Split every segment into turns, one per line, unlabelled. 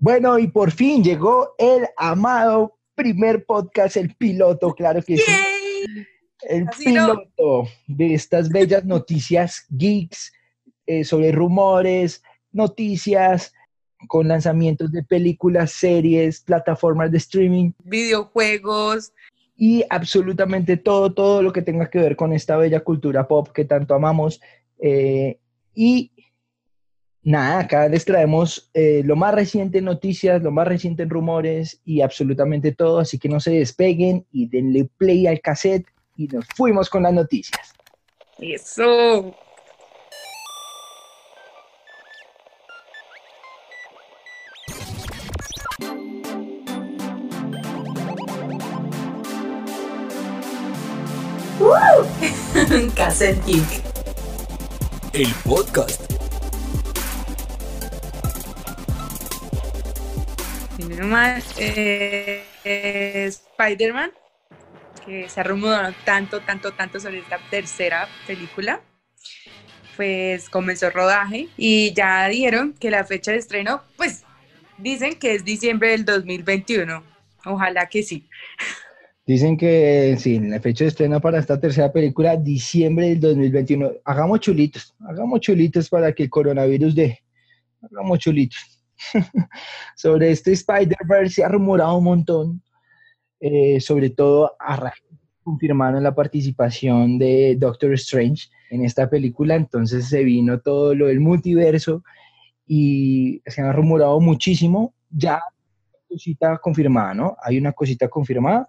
Bueno, y por fin llegó el amado primer podcast, el piloto, claro que sí. El piloto de estas bellas noticias geeks eh, sobre rumores, noticias con lanzamientos de películas, series, plataformas de streaming,
videojuegos
y absolutamente todo, todo lo que tenga que ver con esta bella cultura pop que tanto amamos. Eh, y nada, acá les traemos eh, lo más reciente en noticias, lo más reciente en rumores y absolutamente todo, así que no se despeguen y denle play al cassette y nos fuimos con las noticias.
Eso. Cassette Geek.
El podcast
eh, Spider-Man, que se ha rumorado tanto, tanto, tanto sobre esta tercera película. Pues comenzó el rodaje y ya dieron que la fecha de estreno, pues dicen que es diciembre del 2021. Ojalá que sí.
Dicen que sí, la fecha de estreno para esta tercera película, diciembre del 2021. Hagamos chulitos, hagamos chulitos para que el coronavirus de... Hagamos chulitos. sobre este Spider-Verse se ha rumorado un montón, eh, sobre todo a confirmaron la participación de Doctor Strange en esta película, entonces se vino todo lo del multiverso y se ha rumorado muchísimo, ya cosita confirmada, ¿no? Hay una cosita confirmada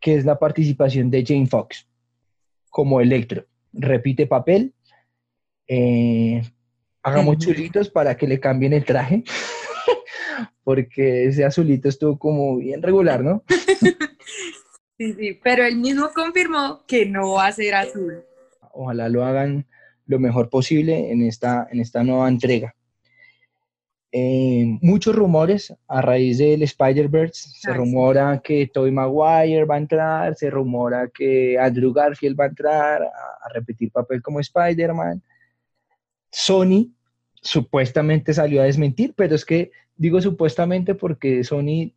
que es la participación de Jane Fox como Electro. Repite papel, eh, hagamos chulitos para que le cambien el traje, porque ese azulito estuvo como bien regular, ¿no?
sí, sí, pero él mismo confirmó que no va a ser azul.
Ojalá lo hagan lo mejor posible en esta, en esta nueva entrega. Eh, muchos rumores a raíz del Spider-Verse. Se rumora que Tobey Maguire va a entrar, se rumora que Andrew Garfield va a entrar a repetir papel como Spider-Man. Sony supuestamente salió a desmentir, pero es que digo supuestamente porque Sony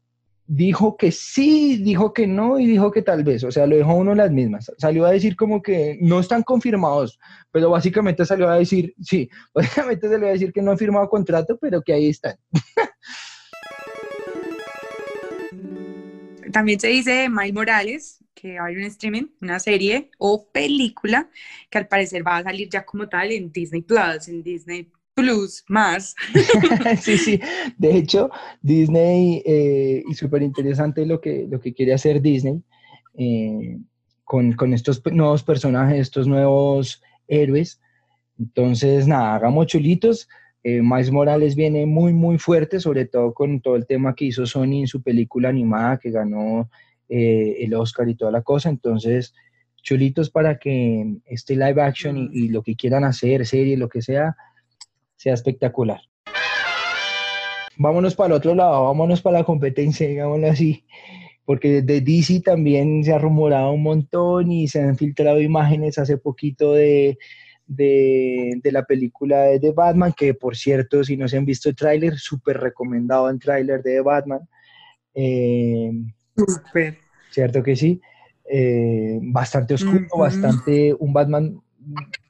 dijo que sí, dijo que no y dijo que tal vez, o sea, lo dejó uno las mismas. Salió a decir como que no están confirmados, pero básicamente salió a decir, sí, básicamente salió a decir que no han firmado contrato, pero que ahí están.
También se dice de Miles Morales que hay un streaming, una serie o película que al parecer va a salir ya como tal en Disney Plus, en Disney Plus más.
sí, sí. De hecho, Disney, eh, y súper interesante lo que, lo que quiere hacer Disney eh, con, con, estos nuevos personajes, estos nuevos héroes. Entonces, nada, hagamos chulitos. Eh, Miles Morales viene muy, muy fuerte, sobre todo con todo el tema que hizo Sony en su película animada que ganó eh, el Oscar y toda la cosa. Entonces, chulitos para que este live action y, y lo que quieran hacer, serie, lo que sea, sea espectacular. Vámonos para el otro lado, vámonos para la competencia, digámoslo así, porque de DC también se ha rumorado un montón y se han filtrado imágenes hace poquito de, de, la película de Batman, que por cierto, si no se han visto el tráiler, súper recomendado el tráiler de Batman. Eh,
súper.
Cierto que sí. Eh, bastante oscuro, bastante un Batman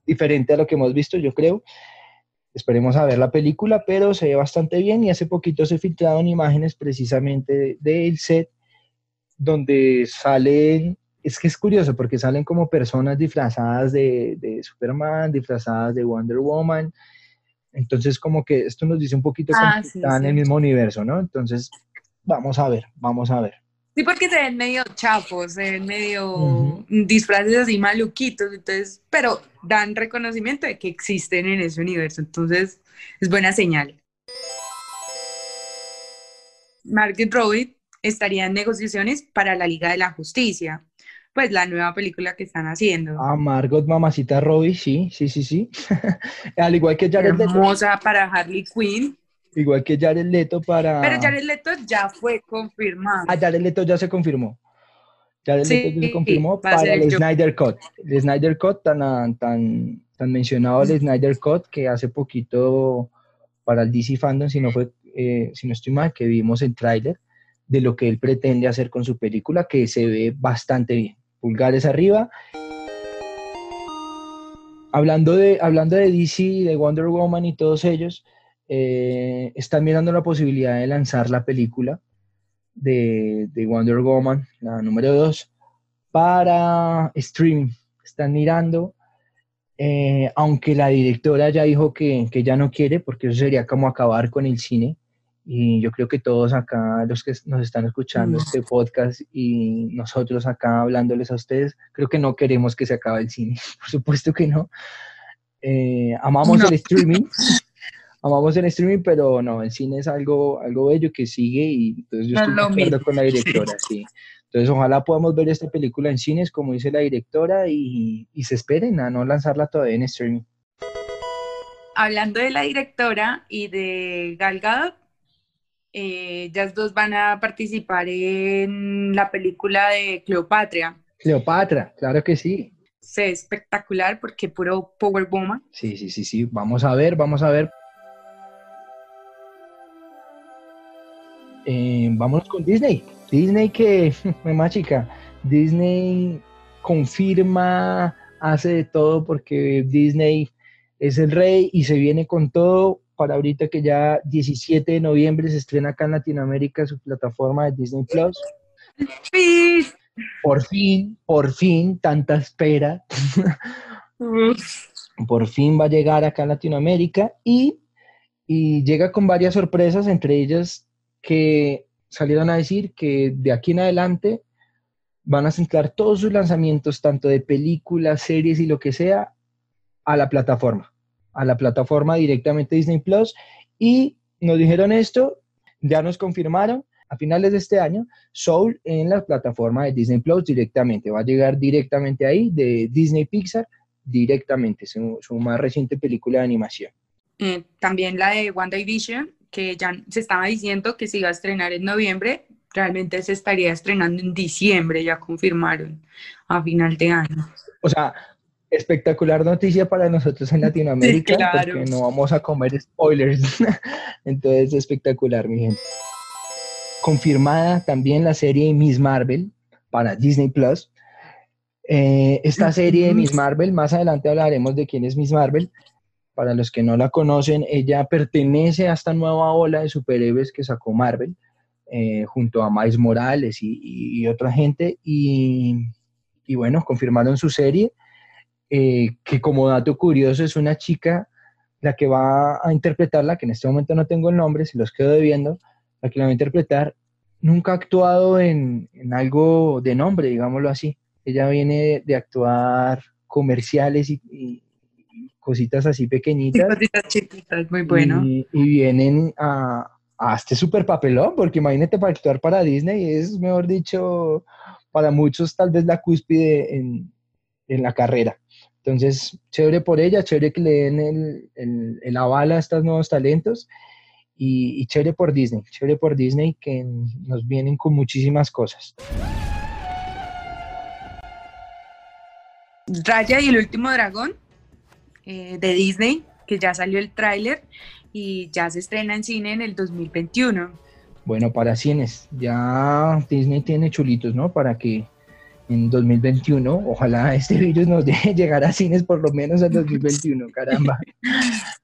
diferente a lo que hemos visto, yo creo. Esperemos a ver la película, pero se ve bastante bien y hace poquito se filtraron imágenes precisamente del set donde salen, es que es curioso porque salen como personas disfrazadas de, Superman, disfrazadas de Wonder Woman. Entonces como que esto nos dice un poquito
ah,
que están en el mismo universo, ¿no? Entonces, vamos a ver, vamos a ver.
Sí, porque se ven medio chapos, se ven medio disfraces así maluquitos, entonces, pero dan reconocimiento de que existen en ese universo, entonces es buena señal. Margaret Robbie estaría en negociaciones para la Liga de la Justicia, pues la nueva película que están haciendo.
Ah, Margot Mamacita Robbie, sí, sí, sí, sí. Al igual que
Jared Hermosa para Harley Quinn.
Igual que Jared Leto para...
Pero Jared Leto ya fue confirmado.
Ah, Jared Leto ya se confirmó. Jared Leto ya se confirmó para el, Snyder Cut. El Snyder Cut, tan, tan, tan mencionado el Snyder Cut, que hace poquito para el DC Fandom, si no fue, eh, si no estoy mal, que vimos el tráiler de lo que él pretende hacer con su película, que se ve bastante bien. Pulgares arriba. Hablando de, hablando de DC, de Wonder Woman y todos ellos, eh, están mirando la posibilidad de lanzar la película de, de Wonder Woman, la número 2, para streaming. Están mirando eh, aunque la directora ya dijo que, que, ya no quiere, porque eso sería como acabar con el cine. Y yo creo que todos acá, los que nos están escuchando mm. este podcast y nosotros acá hablándoles a ustedes, creo que no queremos que se acabe el cine. Por supuesto que no. Eh, amamos el streaming, amamos el streaming, pero no, el cine es algo, algo bello que sigue y entonces yo estoy de acuerdo con la directora, sí. Entonces, ojalá podamos ver esta película en cines, como dice la directora, y, se esperen a no lanzarla todavía en streaming.
Hablando de la directora y de Gal Gadot, eh, ellas dos van a participar en la película de Cleopatra.
Cleopatra, claro que sí.
Se espectacular porque puro Power Woman.
Sí, sí, sí, sí. Vamos a ver, vamos a ver. Eh, vámonos con Disney. Disney que, más chica, Disney confirma, hace de todo porque Disney es el rey y se viene con todo para ahorita que ya 17 de noviembre se estrena acá en Latinoamérica su plataforma de Disney Plus. Por fin, por fin, tanta espera. por fin va a llegar acá en Latinoamérica y, y llega con varias sorpresas, entre ellas que salieron a decir que de aquí en adelante van a centrar todos sus lanzamientos, tanto de películas, series y lo que sea, a la plataforma, a la plataforma directamente Disney Plus. Y nos dijeron esto, ya nos confirmaron a finales de este año, Soul en la plataforma de Disney Plus directamente, va a llegar directamente ahí, de Disney Pixar, directamente, su, su más reciente película de animación.
Eh, también la de WandaVision, que ya se estaba diciendo que se iba a estrenar en noviembre, realmente se estaría estrenando en diciembre, ya confirmaron, a final de año.
O sea, espectacular noticia para nosotros en Latinoamérica, porque no vamos a comer spoilers. Entonces, espectacular, mi gente. Confirmada también la serie Miss Marvel para Disney Plus. Eh, esta serie de Miss Marvel, más adelante hablaremos de quién es Miss Marvel, para los que no la conocen, ella pertenece a esta nueva ola de superhéroes que sacó Marvel, eh, junto a Miles Morales y, otra gente. Y, bueno, confirmaron su serie, eh, que como dato curioso es una chica la que va a interpretarla, que en este momento no tengo el nombre, si los quedo debiendo, la que la va a interpretar, nunca ha actuado en, algo de nombre, digámoslo así. Ella viene de, actuar comerciales y, cositas así pequeñitas.
cositas chiquitas, muy bueno.
Y, vienen a, a, este super papelón, porque imagínate para actuar para Disney es, mejor dicho, para muchos tal vez la cúspide en, en la carrera. Entonces, chévere por ella, chévere que le den el, el, el aval a estos nuevos talentos y, y, chévere por Disney, chévere por Disney que nos vienen con muchísimas cosas.
Raya y el último dragón eh, de Disney, que ya salió el tráiler y ya se estrena en cine en el 2021.
Bueno, para cines, ya Disney tiene chulitos, ¿no? Para que en 2021, ojalá este virus nos deje llegar a cines por lo menos en 2021, caramba.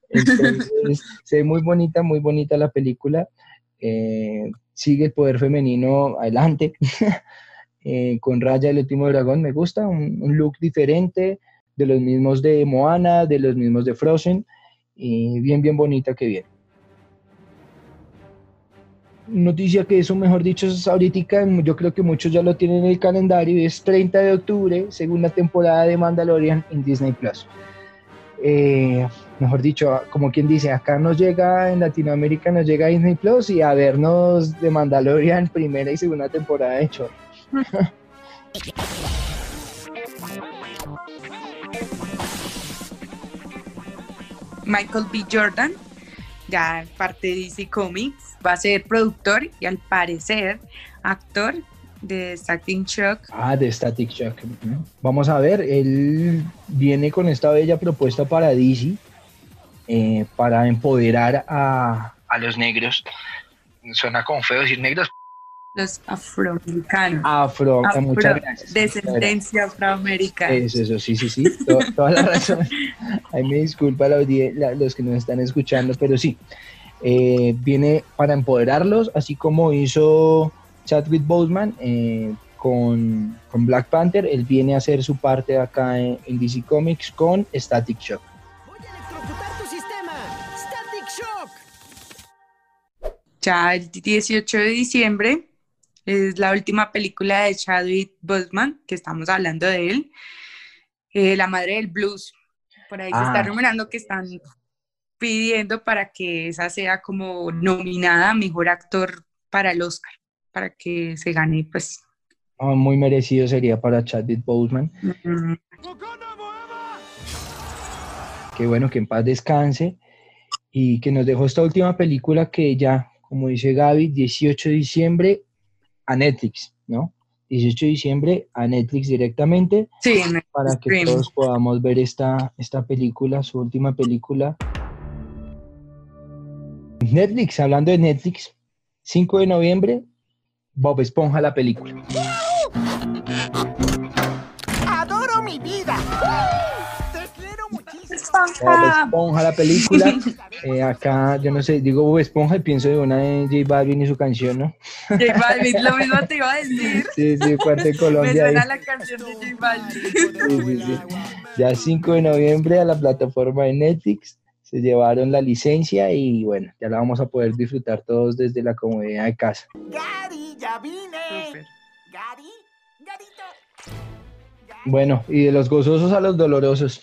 Entonces, se ve muy bonita, muy bonita la película. Eh, sigue el poder femenino adelante. Eh, con Raya el último dragón me gusta, un look diferente, de los mismos de Moana, de los mismos de Frozen, y bien, bien bonita que viene. Noticia que eso, mejor dicho, es ahorita, yo creo que muchos ya lo tienen en el calendario, es 30 de octubre, segunda temporada de Mandalorian en Disney Plus. Eh, mejor dicho, como quien dice, acá nos llega en Latinoamérica, nos llega Disney Plus y a vernos de Mandalorian primera y segunda temporada de hecho.
Michael B. Jordan, ya parte de DC Comics, va a ser productor y al parecer actor de Static Shock.
Ah, de Static Shock. Vamos a ver, él viene con esta bella propuesta para DC, eh, para empoderar a, a los negros. Suena como feo decir negros.
Los afroamericanos.
Afro,
Afro-
muchas gracias.
Descendencia afroamericana.
Eso, eso, sí, sí, sí, to- toda la razón. Ahí me disculpa la la- los que nos están escuchando, pero sí, eh, viene para empoderarlos, así como hizo Chadwick Boseman eh, con, con Black Panther, él viene a hacer su parte acá en, en DC Comics con Static Shock.
Voy a electrocutar tu sistema. Static Shock.
Ya el 18 de diciembre es la última película de Chadwick Boseman, que estamos hablando de él, eh, La Madre del Blues. Por ahí se
Ah.
está rumorando que están pidiendo para que esa sea como nominada a Mejor Actor para el Oscar, para que se gane, pues,
Ah, muy merecido sería para Chadwick Boseman.
mm,
Qué bueno que en paz descanse y que nos dejó esta última película que ya, como dice Gaby, 18 de diciembre a Netflix, ¿no? 18 de diciembre a Netflix directamente
sí,
para que todos podamos ver esta, esta película, su última película. Netflix, hablando de Netflix, 5 de noviembre, Bob Esponja la película.
Muchísimo.
Bob
Esponja.
Esponja la película. Eh, acá, yo no sé, digo Bob Esponja y pienso de una de J Balvin y su canción, ¿no?
J Balvin, lo mismo te iba a decir.
Sí, sí, parte de
Me
Colombia. ahí.
suena la canción de J Balvin.
Sí, sí, sí. Ya 5 de noviembre a la plataforma de Netflix se llevaron la licencia y bueno, ya la vamos a poder disfrutar todos desde la comodidad de casa.
Gary, ya vine. Gary, Garito.
Bueno, y de los gozosos a los dolorosos.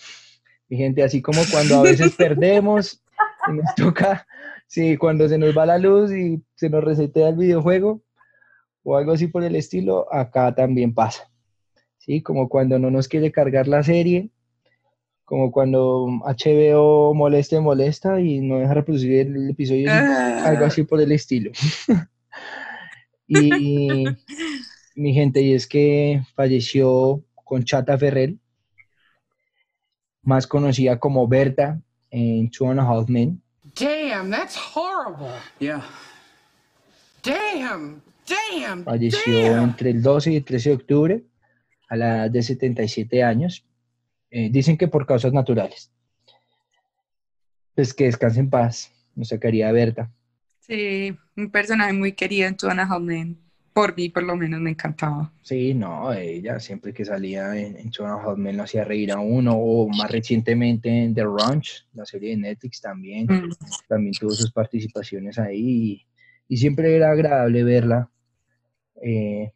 Mi gente, así como cuando a veces perdemos y nos toca, sí, cuando se nos va la luz y se nos resetea el videojuego o algo así por el estilo, acá también pasa. Sí, como cuando no nos quiere cargar la serie, como cuando HBO molesta y molesta y no deja reproducir el episodio, algo así por el estilo. y mi gente, y es que falleció Conchata Ferrer, más conocida como Berta en Two and a Half Men.
Damn, that's horrible.
Yeah.
Damn, damn,
Falleció
damn.
entre el 12 y el 13 de octubre a la edad de 77 años. Eh, dicen que por causas naturales. Pues que descanse en paz, nuestra querida Berta.
Sí, un personaje muy querido en Tuana Hallman. Por mí, por lo menos, me encantaba.
Sí, no, ella siempre que salía en, en Two and a Half Men lo hacía reír a uno, o más recientemente en The Ranch, la serie de Netflix también.
Mm.
también tuvo sus participaciones ahí y, y siempre era agradable verla eh,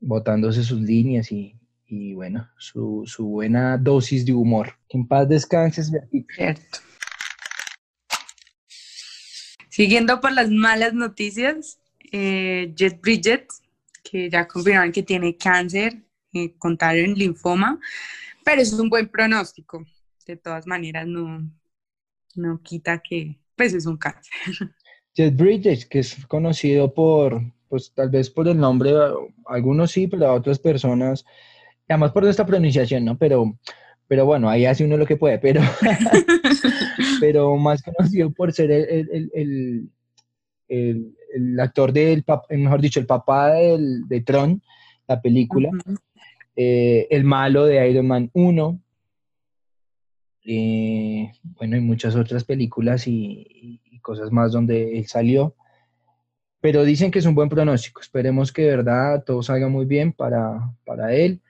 botándose sus líneas y, y bueno, su, su buena dosis de humor. En paz descanses, Bertita.
Cierto. Siguiendo por las malas noticias, eh, Jet Bridget, que ya confirmaron que tiene cáncer, eh, contaron en linfoma, pero es un buen pronóstico. De todas maneras, no, no quita que pues es un cáncer.
Jet Bridges, que es conocido por, pues tal vez por el nombre, algunos sí, pero a otras personas, además por nuestra pronunciación, ¿no? Pero, pero bueno, ahí hace uno lo que puede, pero, pero más conocido por ser el, el, el, el, el- actor del, eh, mejor dicho, el papá del, de Tron, la película, eh, el malo de Iron Man 1, eh, bueno, y muchas otras películas y, y- y cosas más donde él salió. Pero dicen que es un buen pronóstico. Esperemos que de verdad todo salga muy bien para, para él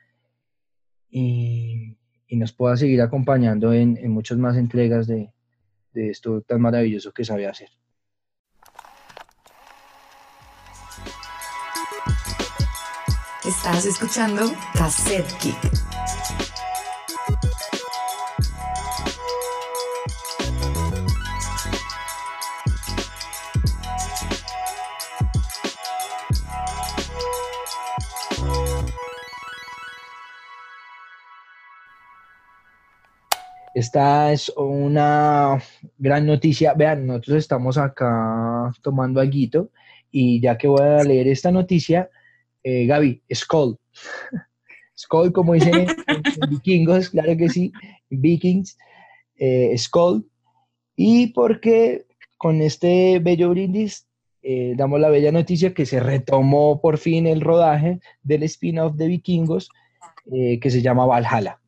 y, y nos pueda seguir acompañando en, en muchas más entregas de, de esto tan maravilloso que sabe hacer.
Estás escuchando Cassette Kick.
Esta es una gran noticia. Vean, nosotros estamos acá tomando alguito y ya que voy a leer esta noticia, eh, Gaby, Skull. Skull, como dicen en, vikingos, claro que sí, Vikings, eh, Skull. Y porque con este bello brindis eh, damos la bella noticia que se retomó por fin el rodaje del spin-off de Vikingos eh, que se llama Valhalla.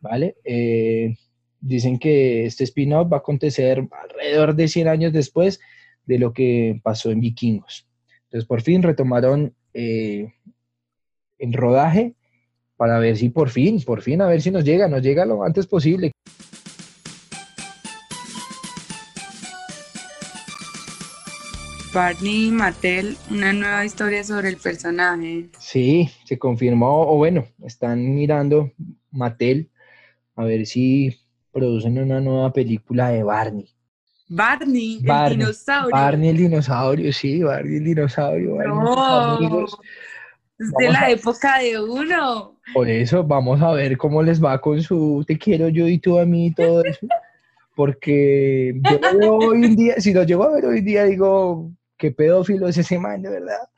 ¿Vale? Eh, dicen que este spin-off va a acontecer alrededor de 100 años después de lo que pasó en Vikingos. Entonces, por fin retomaron eh, el rodaje para ver si por fin, por fin, a ver si nos llega, nos llega lo antes posible.
Barney Mattel, una nueva historia sobre el personaje.
Sí, se confirmó, o bueno, están mirando Mattel a ver si producen una nueva película de Barney.
Barney,
Barney,
el dinosaurio.
Barney el dinosaurio, sí, Barney el dinosaurio. Barney
No,
amigos.
es de
Vamos
la
a-
época de uno.
Por eso vamos a ver cómo les va con su te quiero yo y tú a mí y todo eso. Porque yo lo veo hoy en día, si lo llego a ver hoy en día, digo, qué pedófilo es ese man, de verdad.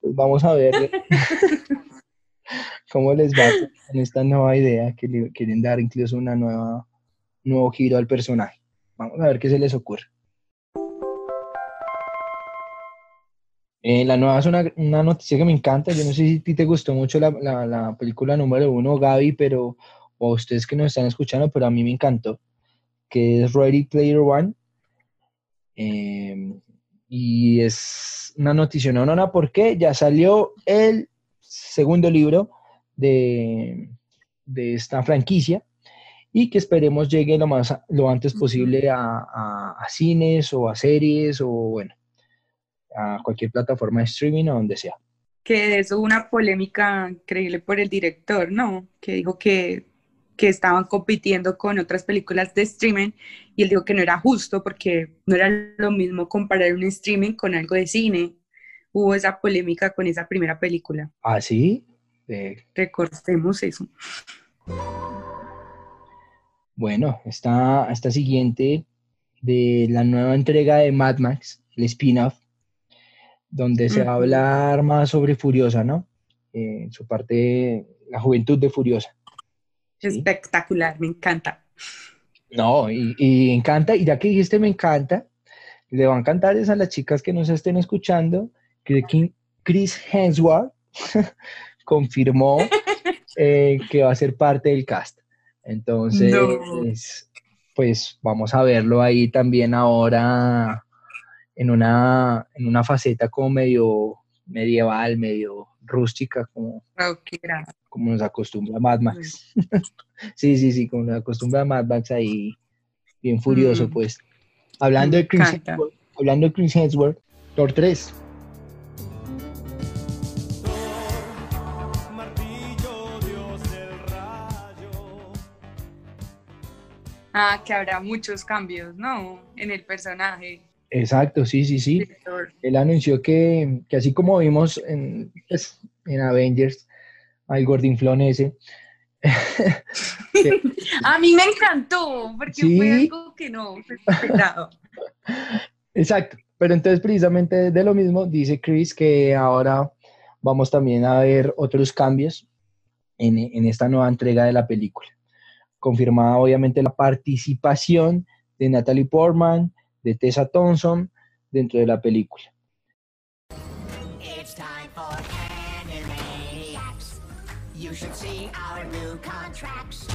Pues vamos a ver cómo les va con esta nueva idea que le quieren dar incluso una nueva nuevo giro al personaje. Vamos a ver qué se les ocurre. Eh, la nueva es una, noticia que me encanta. Yo no sé si a ti te gustó mucho la, la- la película número uno, Gaby, pero, o a ustedes que nos están escuchando, pero a mí me encantó, que es Ready Player One. Eh, y es una noticia no, porque ya salió el segundo libro de, de esta franquicia y que esperemos llegue lo, más, lo antes posible a, a- a cines o a series o bueno, a cualquier plataforma de streaming o donde sea.
Que de eso hubo una polémica increíble por el director, ¿no? Que dijo que, que estaban compitiendo con otras películas de streaming y él dijo que no era justo porque no era lo mismo comparar un streaming con algo de cine. Hubo esa polémica con esa primera película.
Así, eh,
Recordemos eso.
Bueno, esta, esta siguiente de la nueva entrega de Mad Max, el spin-off, donde se va a hablar más sobre Furiosa, ¿no? Eh, su parte, la juventud de Furiosa. Sí.
Espectacular, me encanta.
No, y, y encanta, y ya que dijiste me encanta, le va a encantar es a las chicas que nos estén escuchando, que Chris Hemsworth confirmó eh, que va a ser parte del cast. Entonces,
No.
pues vamos a verlo ahí también ahora en una, en una faceta como medio medieval, medio rústica, como, como nos acostumbra Mad Max. sí, sí, sí, como nos acostumbra Mad Max ahí, bien furioso,
Mm.
pues. Hablando de Chris. Hemsworth, hablando de Chris Hemsworth, Thor 3.
Ah, que habrá muchos cambios, ¿no? En el personaje.
Exacto, sí, sí, sí. Él anunció que, que así como vimos en, pues, en Avengers, al gordinflón ese, que-
A mí me encantó, porque
Sí.
fue algo que no fue esperado.
Exacto, pero entonces precisamente de lo mismo dice Chris que ahora vamos también a ver otros cambios en, en esta nueva entrega de la película. Confirmada obviamente la participación de Natalie Portman, de Tessa Thompson dentro de la película.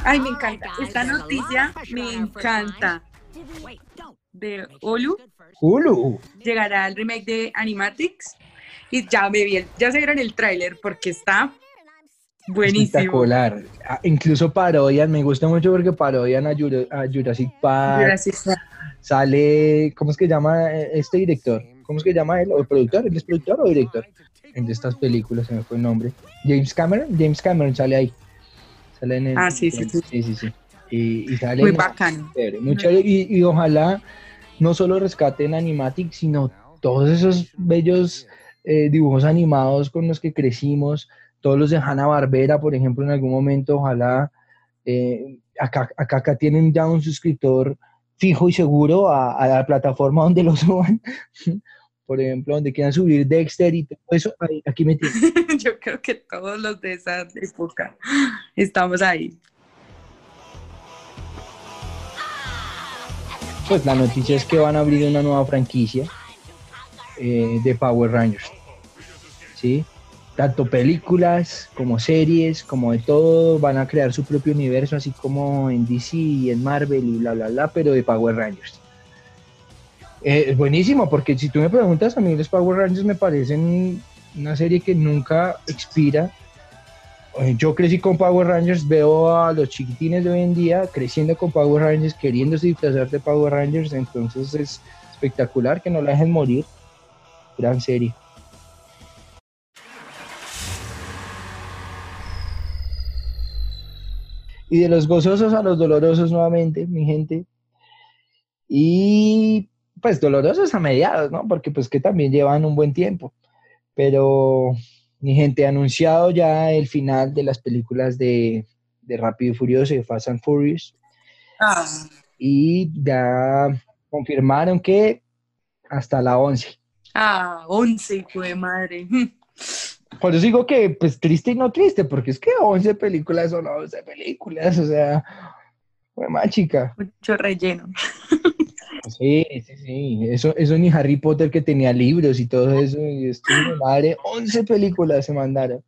Ay, me encanta. Esta noticia me encanta. De Olu
Hulu.
llegará el remake de Animatics y ya me vi, el- ya se vieron el tráiler porque está buenísimo.
Espectacular. Ah, Incluso parodian, me gusta mucho porque parodian a, Jura- a Jurassic Park.
Gracias.
Sale, ¿cómo es que llama eh, este director? ¿Cómo es que llama él? ¿O el productor? ¿Él es productor o director? En estas películas, se me fue el nombre. James Cameron, James Cameron sale ahí. Sale en el,
Ah, sí, sí, sí.
sí, sí, sí. Y, y sale
Muy bacano.
chévere, muy chévere. Y, y ojalá no solo rescaten Animatic, sino todos esos bellos eh, dibujos animados con los que crecimos, todos los de Hanna Barbera, por ejemplo, en algún momento, ojalá eh, acá, acá, acá tienen ya un suscriptor fijo y seguro a, a la plataforma donde lo suban. Por ejemplo, donde quieran subir Dexter y todo eso, ahí- aquí me tienen.
Yo creo que todos los de esa época estamos ahí.
pues la noticia es que van a abrir una nueva franquicia eh, de Power Rangers. ¿Sí? Tanto películas como series, como de todo, van a crear su propio universo, así como en DC y en Marvel y bla, bla, bla, pero de Power Rangers. Eh, es buenísimo, porque si tú me preguntas, a mí los Power Rangers me parecen una serie que nunca expira. Eh, Yo crecí con Power Rangers, veo a los chiquitines de hoy en día creciendo con Power Rangers, queriéndose disfrazar de Power Rangers, entonces es espectacular que no la dejen morir. Gran serie. Y de los gozosos a los dolorosos nuevamente, mi gente. Y pues dolorosos a mediados, ¿no? Porque pues que también llevan un buen tiempo. Pero mi gente ha anunciado ya el final de las películas de, de Rápido y Furioso y de Fast and Furious.
Ah,
Y ya confirmaron que hasta la 11.
ah 11, fue madre.
Por eso digo que, pues triste y no triste, porque es que 11 películas son 11 películas, o sea, fue más chica.
Mucho relleno.
Sí, sí, sí. Eso, eso ni Harry Potter que tenía libros y todo eso. Y esto, madre, 11 películas se mandaron.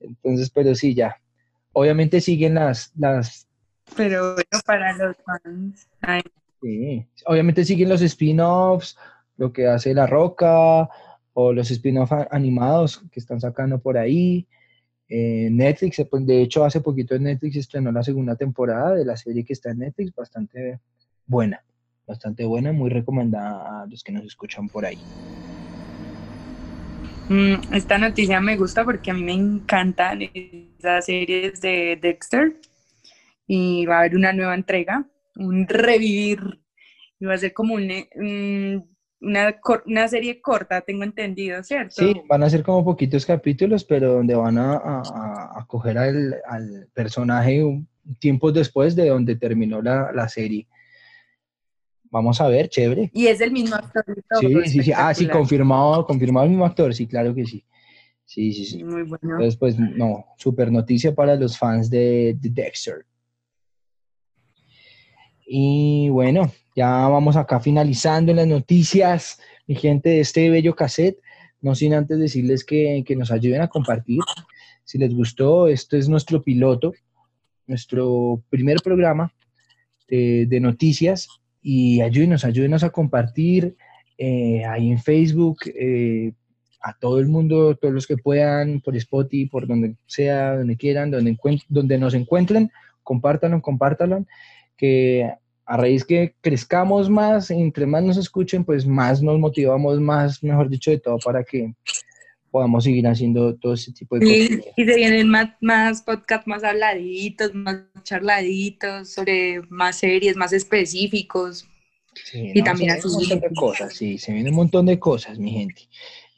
Entonces, pero sí, ya. Obviamente siguen las, las,
Pero bueno, para los fans. ay,
sí. Obviamente siguen los spin-offs, lo que hace La Roca, o los spin-offs a- animados que están sacando por ahí. Eh, Netflix, eh, pues, de hecho, hace poquito en Netflix estrenó la segunda temporada de la serie que está en Netflix, bastante buena, bastante buena, muy recomendada a los que nos escuchan por ahí.
mm, esta noticia me gusta porque a mí me encantan esas series de Dexter. Y va a haber una nueva entrega, un revivir. Y va a ser como un, eh, un- una, una serie corta, tengo entendido, ¿cierto?
Sí, van a ser como poquitos capítulos, pero donde van a, a- coger al, al personaje un tiempo después de donde terminó la, la serie. Vamos a ver, chévere.
Y es el mismo actor.
Sí, sí, sí. Ah, sí, confirmado, confirmado el mismo actor, sí, claro que sí. Sí, sí, sí.
Muy bueno.
Entonces, pues, no, super noticia para los fans de, de Dexter. Y bueno, ya vamos acá finalizando las noticias, mi gente de este bello cassette. No sin antes decirles que, que nos ayuden a compartir. Si les gustó, esto es nuestro piloto, nuestro primer programa de, noticias. Y ayúdenos, ayúdenos a compartir eh, ahí en Facebook, eh, a todo el mundo, todos los que puedan, por Spotify, por donde sea, donde quieran, donde, donde nos encuentren, compártanlo, compártanlo, que a raíz que crezcamos más, entre más nos escuchen, pues más nos motivamos, más, mejor dicho, de todo, para que podamos seguir haciendo todo ese tipo de
Sí,
cosas.
y se vienen más, más podcasts más habladitos, más charladitos, sobre más series, más específicos.
Sí,
y
no,
también así.
Un montón de cosas, sí, se viene un montón de cosas, mi gente.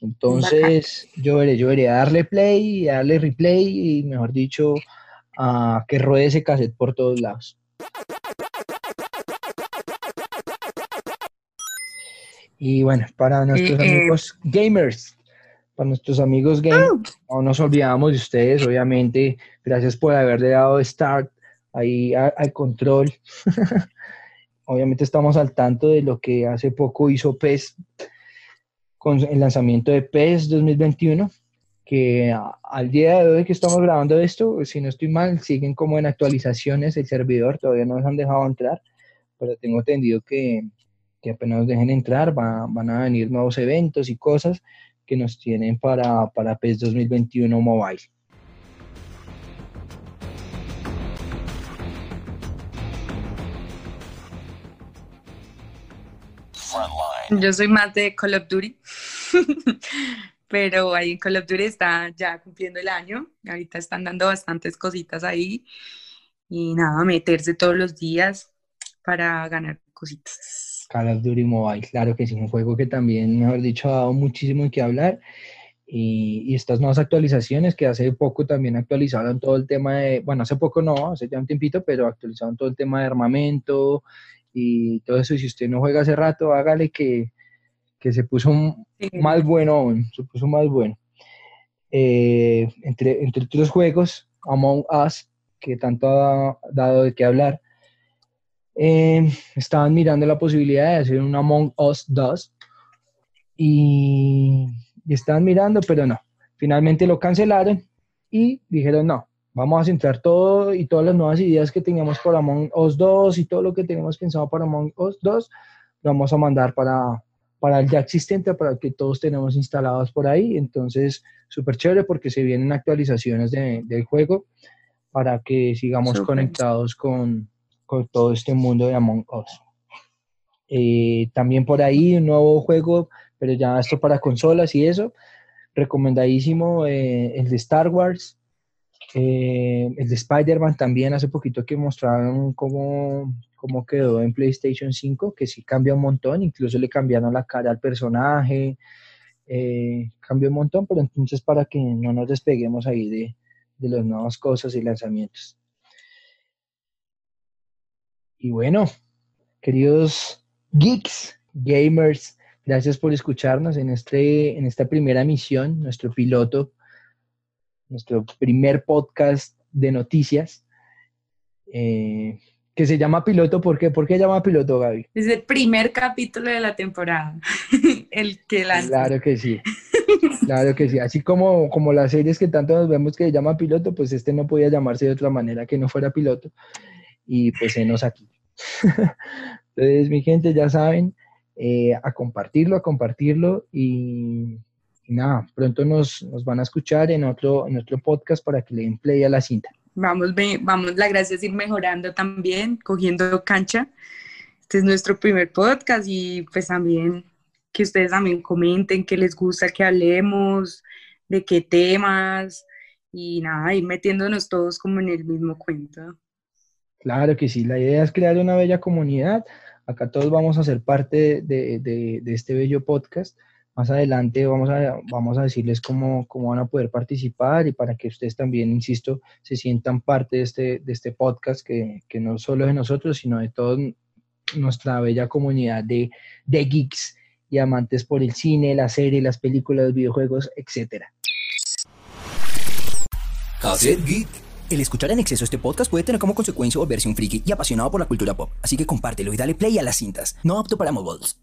Entonces, yo veré, yo veré a darle play, a darle replay y, mejor dicho, a que ruede ese cassette por todos lados. Y bueno, para nuestros
eh.
amigos gamers, para nuestros amigos gamers, no nos olvidamos de ustedes, obviamente. Gracias por haberle dado start ahí a- al control. obviamente estamos al tanto de lo que hace poco hizo PES con el lanzamiento de PES 2021, que al día de hoy que estamos grabando esto, si no estoy mal, siguen como en actualizaciones el servidor, todavía no nos han dejado entrar, pero tengo entendido que, que apenas nos dejen entrar va- van a venir nuevos eventos y cosas que nos tienen para, para PES 2021 Mobile.
Yo soy más de Call of Duty, pero ahí en Call of Duty está ya cumpliendo el año. Ahorita están dando bastantes cositas ahí y nada, meterse todos los días para ganar cositas.
Call of Duty Mobile, claro que sí, un juego que también, mejor dicho, ha dado muchísimo que hablar. Y, y estas nuevas actualizaciones que hace poco también actualizaron todo el tema de, bueno, hace poco no, hace ya un tiempito, pero actualizaron todo el tema de armamento y todo eso. Y si usted no juega hace rato, hágale que, que se puso un-
Sí.
más bueno aún, se puso más bueno. Eh, entre, entre otros juegos, Among Us, que tanto ha dado de qué hablar. Eh, estaban mirando la posibilidad de hacer un Among Us 2 y, y estaban mirando, pero no. Finalmente lo cancelaron y dijeron no, vamos a centrar todo y todas las nuevas ideas que tengamos para Among Us 2 y todo lo que tenemos pensado para Among Us 2, lo vamos a mandar para, para el ya existente, para el que todos tenemos instalados por ahí. Entonces, súper chévere porque se vienen actualizaciones de- del juego para que sigamos conectados con, con todo este mundo de Among Us. Eh, también por ahí un nuevo juego, pero ya esto para consolas y eso. Recomendadísimo eh, el de Star Wars, eh, el de Spider-Man también hace poquito que mostraron cómo, cómo quedó en PlayStation 5, que sí cambia un montón, incluso le cambiaron la cara al personaje, eh, cambió un montón, pero entonces para que no nos despeguemos ahí de, de las nuevas cosas y lanzamientos. Y bueno, queridos geeks, gamers, gracias por escucharnos en, este, en esta primera misión, nuestro piloto, nuestro primer podcast de noticias, eh, que se llama piloto. ¿Por qué? ¿Por qué llama piloto, Gaby?
Es el primer capítulo de la temporada, el que lanza.
Claro que sí. Claro que sí. Así como, como las series que tanto nos vemos que se llama piloto, pues este no podía llamarse de otra manera que no fuera piloto. Y pues enos aquí. Entonces, mi gente, ya saben, eh, a compartirlo, a compartirlo y, y nada, pronto nos, nos van a escuchar en otro, en otro podcast para que le den play a la cinta.
Vamos, vamos, la gracia es ir mejorando también, cogiendo cancha. Este es nuestro primer podcast y pues también que ustedes también comenten qué les gusta que hablemos, de qué temas y nada, ir metiéndonos todos como en el mismo cuento.
Claro que sí, la idea es crear una bella comunidad. Acá todos vamos a ser parte de, de- este bello podcast. Más adelante vamos a, vamos a decirles cómo, cómo van a poder participar y para que ustedes también, insisto, se sientan parte de este, de este podcast que, que no solo de nosotros, sino de toda nuestra bella comunidad de, de geeks y amantes por el cine, la serie, las películas, los videojuegos, etcétera.
Cassette Geek.
El escuchar en exceso este podcast puede tener como consecuencia volverse un friki y apasionado por la cultura pop, así que compártelo y dale play a las cintas. No apto para moguls.